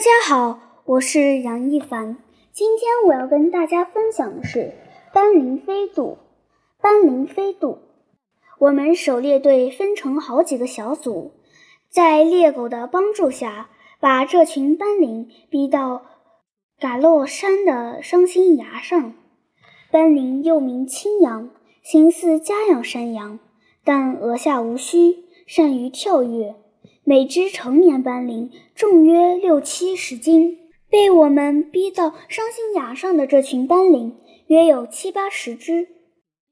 大家好，我是杨一凡。今天我要跟大家分享的是斑羚飞渡。斑羚飞渡，我们狩猎队分成好几个小组，在猎狗的帮助下，把这群斑羚逼到嘎洛山的伤心崖上。斑羚又名青羊，形似家养山羊，但额下无须，善于跳跃。每只成年斑羚重约六七十斤，被我们逼到伤心崖上的这群斑羚约有七八十只。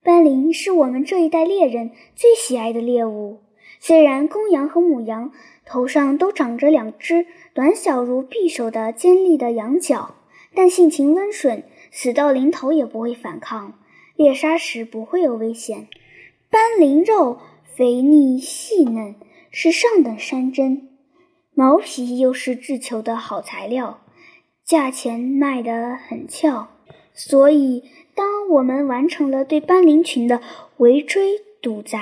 斑羚是我们这一代猎人最喜爱的猎物。虽然公羊和母羊头上都长着两只短小如匕首的尖利的羊角，但性情温顺，死到临头也不会反抗，猎杀时不会有危险。斑羚肉肥腻细嫩。是上等山珍，毛皮又是制球的好材料，价钱卖得很俏。所以，当我们完成了对斑羚群的围追堵截，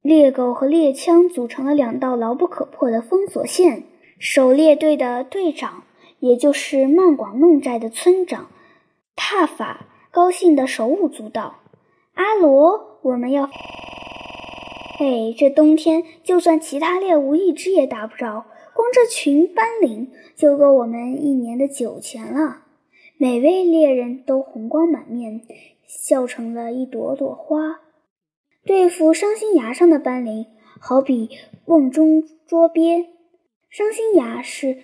猎狗和猎枪组成了两道牢不可破的封锁线。狩猎队的队长，也就是曼广弄寨的村长帕法，高兴地手舞足蹈。阿罗，我们要。嘿，这冬天就算其他猎物一只也打不着，光这群斑羚就够我们一年的酒钱了。每位猎人都红光满面，笑成了一朵朵花。对付伤心崖上的斑羚，好比瓮中捉鳖。伤心崖是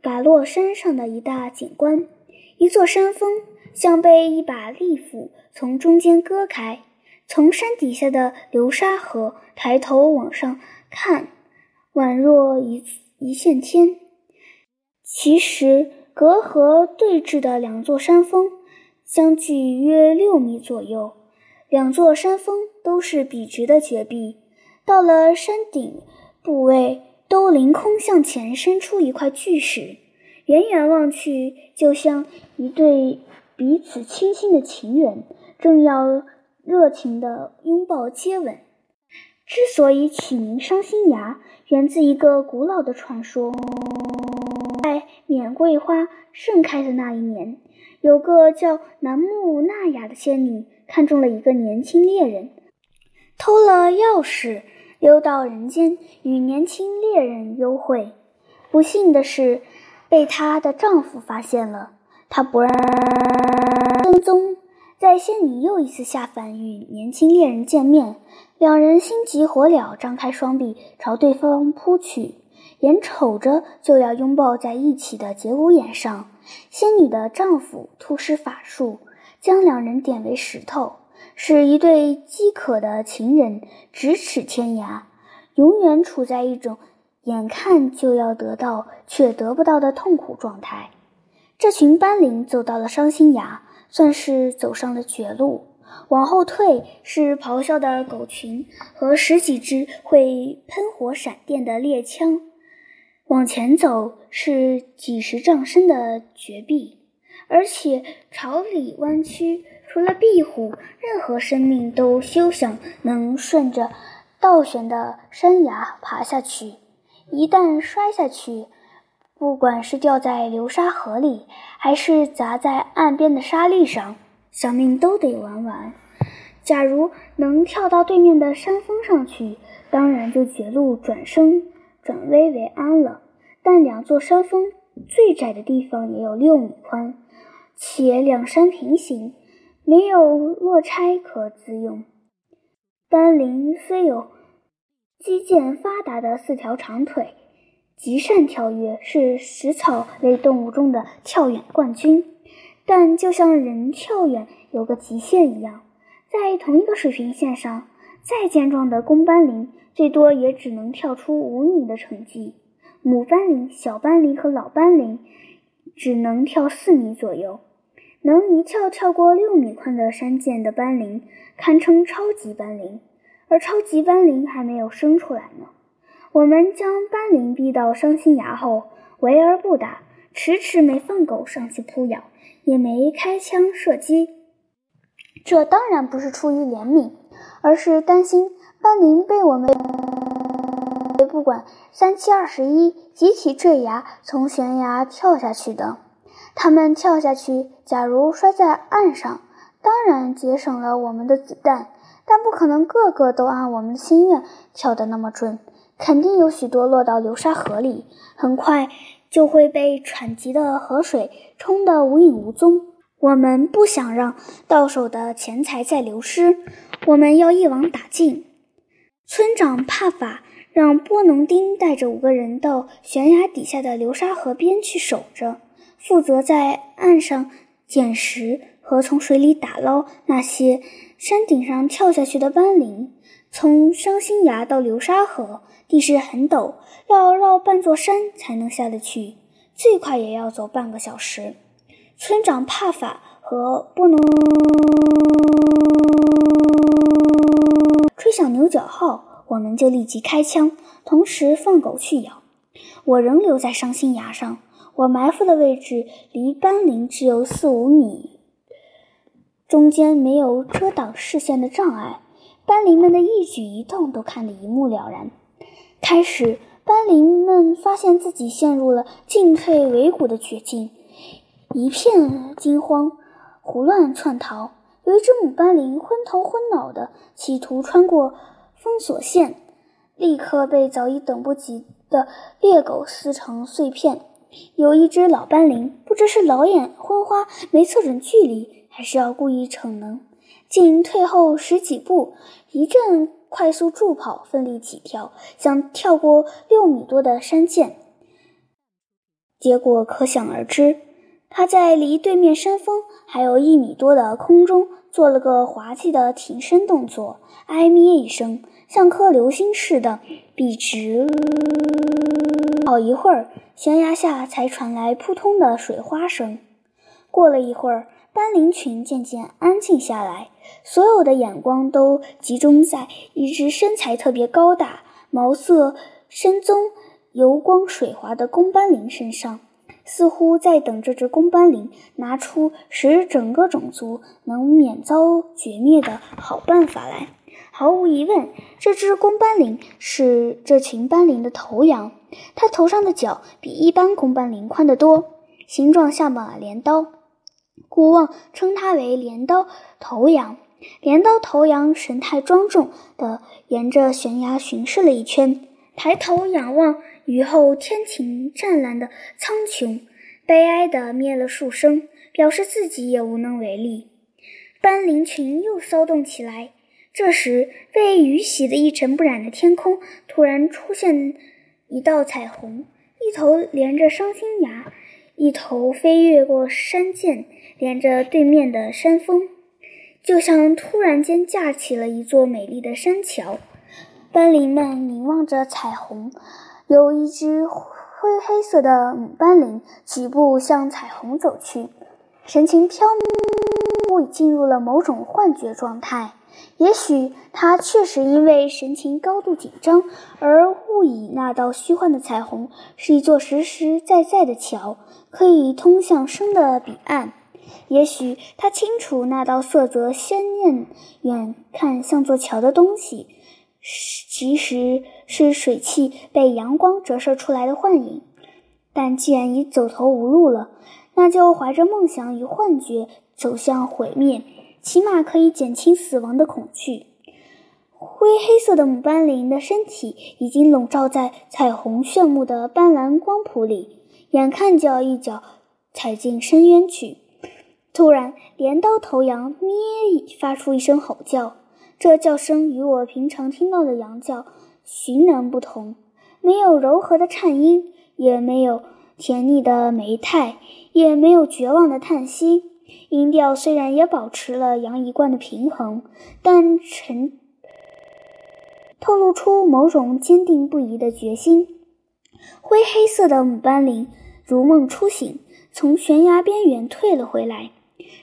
嘎洛山上的一大景观，一座山峰像被一把利斧从中间割开。从山底下的流沙河抬头往上看，宛若一一线天。其实隔河对峙的两座山峰相距约六米左右，两座山峰都是笔直的绝壁，到了山顶部位都凌空向前伸出一块巨石，远远望去就像一对彼此倾心的情人正要。热情的拥抱接吻。之所以取名伤心崖，源自一个古老的传说。在缅桂花盛开的那一年，有个叫南木那雅的仙女看中了一个年轻猎人，偷了钥匙溜到人间与年轻猎人幽会。不幸的是，被她的丈夫发现了，她不让跟踪。在仙女又一次下凡与年轻猎人见面，两人心急火燎，张开双臂朝对方扑去，眼瞅着就要拥抱在一起的节骨眼上，仙女的丈夫突施法术，将两人点为石头，使一对饥渴的情人咫尺天涯，永远处在一种眼看就要得到却得不到的痛苦状态。这群斑羚走到了伤心崖。算是走上了绝路。往后退是咆哮的狗群和十几只会喷火闪电的猎枪；往前走是几十丈深的绝壁，而且朝里弯曲。除了壁虎，任何生命都休想能顺着倒悬的山崖爬下去。一旦摔下去，不管是掉在流沙河里，还是砸在岸边的沙砾上，小命都得玩完。假如能跳到对面的山峰上去，当然就绝路转生转危为安了。但两座山峰最窄的地方也有六米宽，且两山平行，没有落差可自用。丹林虽有肌腱发达的四条长腿。极善跳跃，是食草类动物中的跳远冠军。但就像人跳远有个极限一样，在同一个水平线上，再健壮的公斑羚最多也只能跳出五米的成绩，母斑羚、小斑羚和老斑羚只能跳四米左右。能一跳跳过六米宽的山涧的斑羚，堪称超级斑羚，而超级斑羚还没有生出来呢。我们将斑羚逼到伤心崖后，围而不打，迟迟没放狗上去扑咬，也没开枪射击。这当然不是出于怜悯，而是担心斑羚被我们不管三七二十一，集体坠崖从悬崖跳下去的。他们跳下去，假如摔在岸上，当然节省了我们的子弹，但不可能个个都按我们的心愿跳得那么准，肯定有许多落到流沙河里，很快就会被湍急的河水冲得无影无踪。我们不想让到手的钱财再流失，我们要一网打尽。村长帕法让波农丁带着五个人到悬崖底下的流沙河边去守着，负责在岸上捡石和从水里打捞那些山顶上跳下去的斑羚。从伤心崖到流沙河，地势很陡，要绕半座山才能下得去，最快也要走半个小时。村长帕法和不能吹响牛角号，我们就立即开枪，同时放狗去咬。我仍留在伤心崖上，我埋伏的位置离斑羚只有四五米，中间没有遮挡视线的障碍，斑羚们的一举一动都看得一目了然。开始，斑羚们发现自己陷入了进退维谷的绝境。一片惊慌，胡乱窜逃。有一只母斑羚昏头昏脑的，企图穿过封锁线，立刻被早已等不及的猎狗撕成碎片。有一只老斑羚，不知是老眼昏花没测准距离，还是要故意逞能，竟退后十几步，一阵快速助跑，奋力起跳，想跳过六米多的山涧。结果可想而知。他在离对面山峰还有一米多的空中做了个滑稽的挺身动作，哎咩一声，像颗流星似的笔直。好一会儿，悬崖下才传来扑通的水花声。过了一会儿，斑羚群渐渐安静下来，所有的眼光都集中在一只身材特别高大、毛色深棕、油光水滑的公斑羚身上。似乎在等这只公斑羚拿出使整个种族能免遭绝灭的好办法来。毫无疑问，这只公斑羚是这群斑羚的头羊。它头上的角比一般公斑羚宽得多，形状像把镰刀，古望称它为镰刀头羊。镰刀头羊神态庄重地沿着悬崖巡视了一圈，抬头仰望。雨后天晴湛蓝的苍穹，悲哀地咩了数声，表示自己也无能为力。斑羚群又骚动起来。这时，被雨洗得一尘不染的天空突然出现一道彩虹，一头连着伤心崖，一头飞越过山涧，连着对面的山峰，就像突然间架起了一座美丽的山桥。斑羚们凝望着彩虹。有一只灰黑色的母斑羚几步向彩虹走去，神情飘忽，进入了某种幻觉状态。也许他确实因为神情高度紧张而误以那道虚幻的彩虹是一座实实在在的桥，可以通向生的彼岸。也许他清楚那道色泽鲜艳、远看像座桥的东西。其实是水汽被阳光折射出来的幻影，但既然已走投无路了，那就怀着梦想与幻觉走向毁灭，起码可以减轻死亡的恐惧。灰黑色的母斑羚的身体已经笼罩在彩虹炫目的斑斓光谱里，眼看就要一脚踩进深渊去。突然，镰刀头羊咩发出一声吼叫。这叫声与我平常听到的羊叫寻然不同，没有柔和的颤音，也没有甜腻的媚态，也没有绝望的叹息。音调虽然也保持了羊一贯的平衡，但沉透露出某种坚定不移的决心。灰黑色的母斑羚如梦初醒，从悬崖边缘退了回来。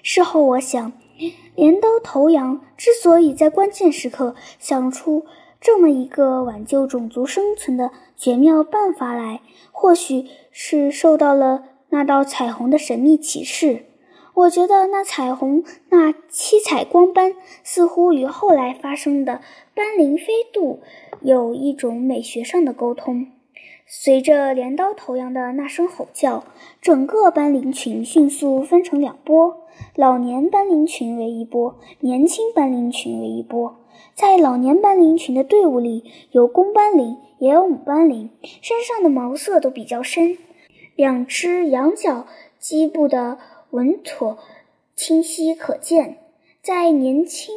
事后我想。镰刀头羊之所以在关键时刻想出这么一个挽救种族生存的绝妙办法来，或许是受到了那道彩虹的神秘启示。我觉得那彩虹那七彩光斑似乎与后来发生的斑羚飞渡有一种美学上的沟通。随着镰刀头羊的那声吼叫，整个斑羚群迅速分成两波：老年斑羚群为一波，年轻斑羚群为一波。在老年斑羚群的队伍里，有公斑羚，也有母斑羚，身上的毛色都比较深，两只羊角基部的稳妥清晰可见。在年轻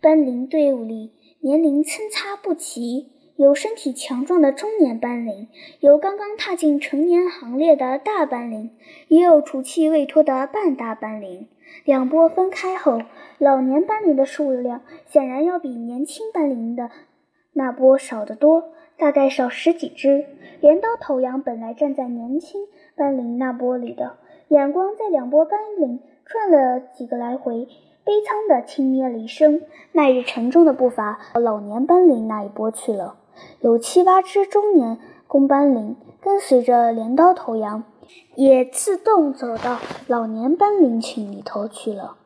斑羚队伍里，年龄参差不齐。有身体强壮的中年斑羚，有刚刚踏进成年行列的大斑羚，也有雏气未脱的半大斑羚。两波分开后，老年斑羚的数量显然要比年轻斑羚的那波少得多，大概少十几只。镰刀头羊本来站在年轻斑羚那波里的，眼光在两波斑羚转了几个来回。悲怆地轻咩了一声，迈着沉重的步伐到老年斑羚那一波去了。有七八只中年公斑羚跟随着镰刀头羊，也自动走到老年斑羚群里头去了。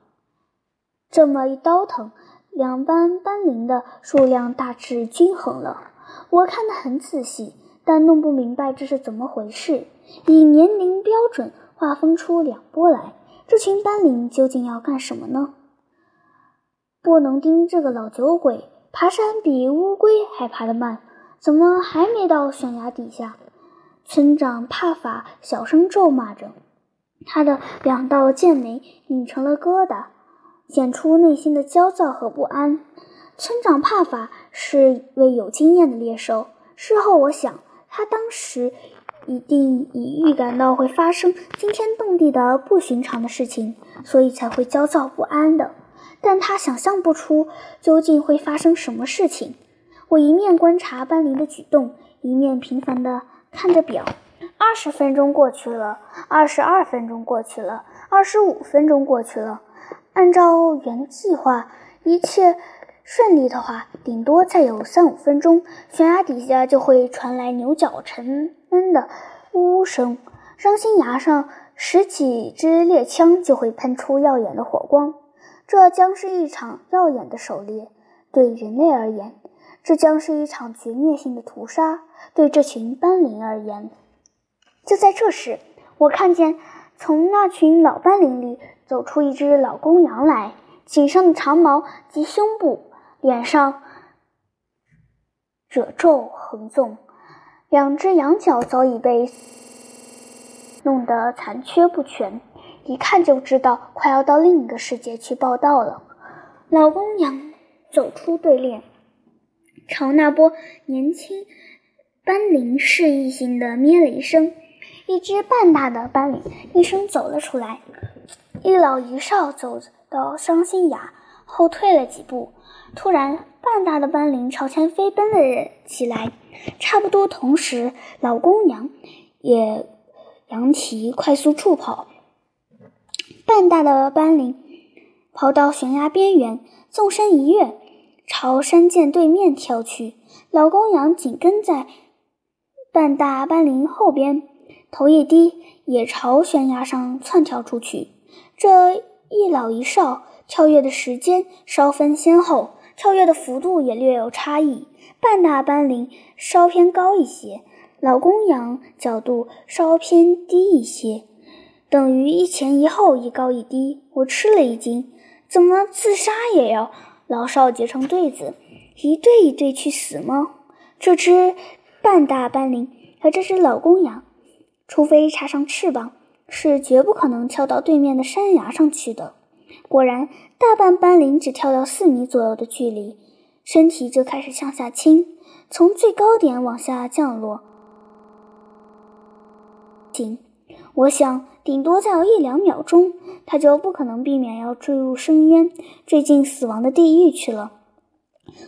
这么一倒腾，两班斑羚的数量大致均衡了。我看得很仔细，但弄不明白这是怎么回事。以年龄标准划分出两波来，这群斑羚究竟要干什么呢？不能盯这个老酒鬼，爬山比乌龟还爬得慢，怎么还没到悬崖底下？村长帕法小声咒骂着，他的两道剑眉拧成了疙瘩，显出内心的焦躁和不安。村长帕法是位有经验的猎手，事后我想，他当时一定已预感到会发生惊天动地的不寻常的事情，所以才会焦躁不安的。但他想象不出究竟会发生什么事情。我一面观察斑羚的举动，一面频繁地看着表。二十分钟过去了，二十二分钟过去了，二十五分钟过去了。按照原计划，一切顺利的话，顶多再有三五分钟，悬崖底下就会传来牛角沉闷的呜呜声，伤心崖上十几支猎枪就会喷出耀眼的火光。这将是一场耀眼的狩猎，对人类而言；这将是一场绝灭性的屠杀，对这群斑羚而言。就在这时，我看见从那群老斑羚里走出一只老公羊来，颈上的长毛及胸部、脸上褶皱横纵，两只羊角早已被弄得残缺不全。一看就知道快要到另一个世界去报道了。老公羊走出队列，朝那波年轻斑羚示意性的咩了一声，一只半大的斑羚一声走了出来。一老一少走到伤心崖，后退了几步。突然，半大的斑羚朝前飞奔了起来。差不多同时，老公羊也扬起快速处跑。半大的斑羚跑到悬崖边缘，纵身一跃，朝山涧对面跳去。老公羊紧跟在半大斑羚后边，头一低，也朝悬崖上窜跳出去。这一老一少跳跃的时间稍分先后，跳跃的幅度也略有差异。半大斑羚稍偏高一些，老公羊角度稍偏低一些。等于一前一后，一高一低。我吃了一惊，怎么自杀也要老少结成对子，一对一对去死吗？这只半大斑羚和这只老公羊，除非插上翅膀，是绝不可能跳到对面的山崖上去的。果然，大半斑羚只跳到四米左右的距离，身体就开始向下倾，从最高点往下降落。停。我想，顶多再有一两秒钟，他就不可能避免要坠入深渊，坠进死亡的地狱去了。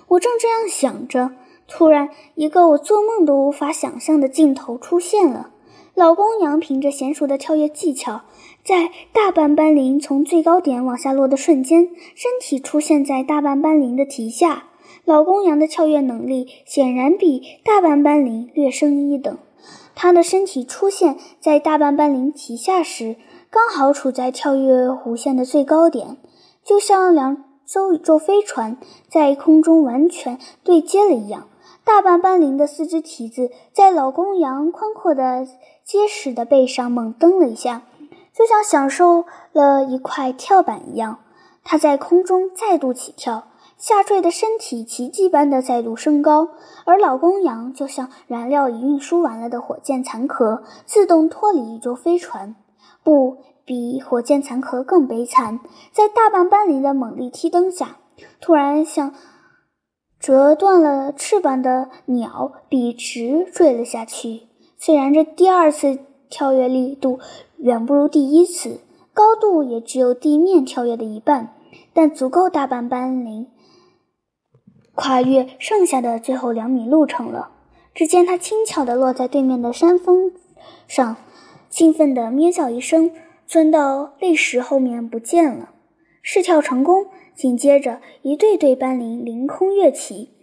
我正这样想着，突然，一个我做梦都无法想象的镜头出现了。老公羊凭着娴熟的跳跃技巧，在大半斑羚从最高点往下落的瞬间，身体出现在大半斑羚的蹄下。老公羊的跳跃能力显然比大半斑羚略胜一等。它的身体出现在大半斑羚蹄下时，刚好处在跳跃弧线的最高点，就像两艘宇宙飞船在空中完全对接了一样。大半斑羚的四只蹄子在老公羊宽阔的、结实的背上猛蹬了一下，就像享受了一块跳板一样。它在空中再度起跳，下坠的身体奇迹般的再度升高，而老公羊就像燃料已运输完了的火箭残壳，自动脱离一座飞船。不比火箭残壳更悲惨，在大半斑羚的猛力踢蹬下，突然像。折断了翅膀的鸟笔直坠了下去。虽然这第二次跳跃力度远不如第一次，高度也只有地面跳跃的一半，但足够大半斑羚跨越剩下的最后两米路程了。只见它轻巧地落在对面的山峰上，兴奋地咩叫一声，钻到砾石后面不见了。试跳成功。紧接着，一对对斑羚凌空跃起，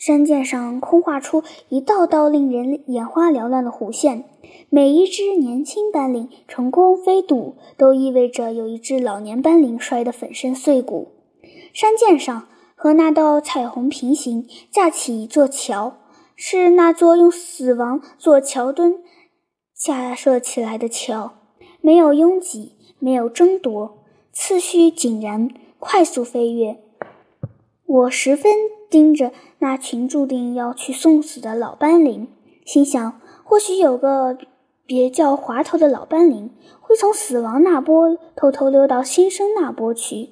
山涧上空画出一道道令人眼花缭乱的弧线。每一只年轻斑羚成功飞渡，都意味着有一只老年斑羚摔得粉身碎骨。山涧上和那道彩虹平行，架起一座桥，是那座用死亡做桥墩架设起来的桥。没有拥挤，没有争夺，次序井然。快速飞跃，我十分盯着那群注定要去送死的老斑羚，心想：或许有个别叫滑头的老斑羚会从死亡那波偷偷溜到新生那波去。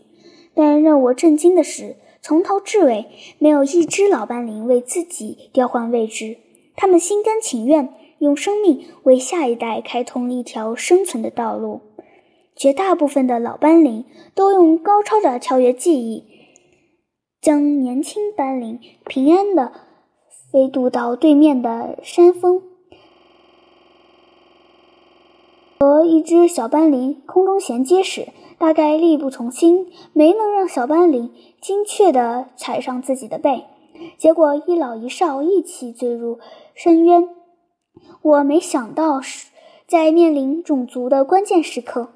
但让我震惊的是，从头至尾没有一只老斑羚为自己调换位置，他们心甘情愿用生命为下一代开通一条生存的道路。绝大部分的老斑羚都用高超的跳跃技艺，将年轻斑羚平安地飞渡到对面的山峰。和一只小斑羚空中衔接时，大概力不从心，没能让小斑羚精确地踩上自己的背，结果一老一少一起坠入深渊。我没想到是，在面临种族的关键时刻。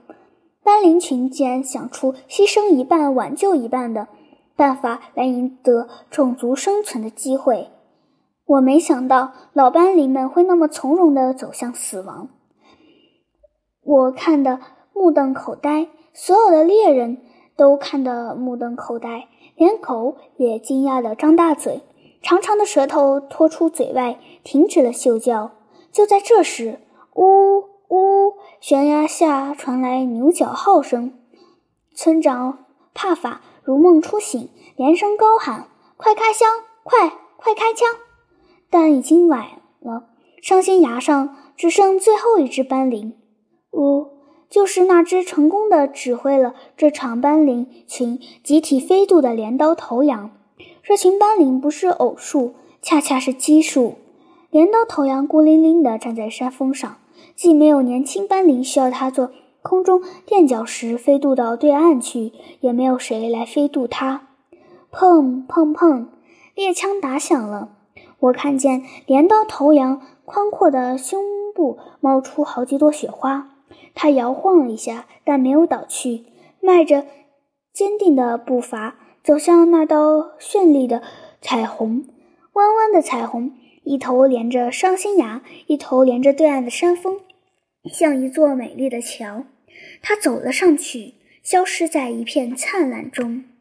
斑羚群竟然想出牺牲一半挽救一半的办法来赢得种族生存的机会。我没想到老斑羚们会那么从容地走向死亡。我看得目瞪口呆，所有的猎人都看得目瞪口呆，连狗也惊讶地张大嘴，长长的舌头拖出嘴外，停止了嗅叫。就在这时，呜。呜！悬崖下传来牛角号声，村长帕法如梦初醒，连声高喊：“快开枪！快快开枪！”但已经晚了，伤心崖上只剩最后一只斑羚。呜，就是那只成功的指挥了这场斑羚群集体飞渡的镰刀头羊。这群斑羚不是偶数，恰恰是奇数。镰刀头羊孤零零地站在山峰上。既没有年轻斑羚需要它做空中垫脚石飞渡到对岸去，也没有谁来飞渡它。砰砰砰！猎枪打响了。我看见镰刀头羊宽阔的胸部冒出好几朵雪花，它摇晃了一下，但没有倒去，迈着坚定的步伐走向那道绚丽的彩虹。弯弯的彩虹，一头连着伤心崖，一头连着对岸的山峰。像一座美丽的桥，他走了上去，消失在一片灿烂中。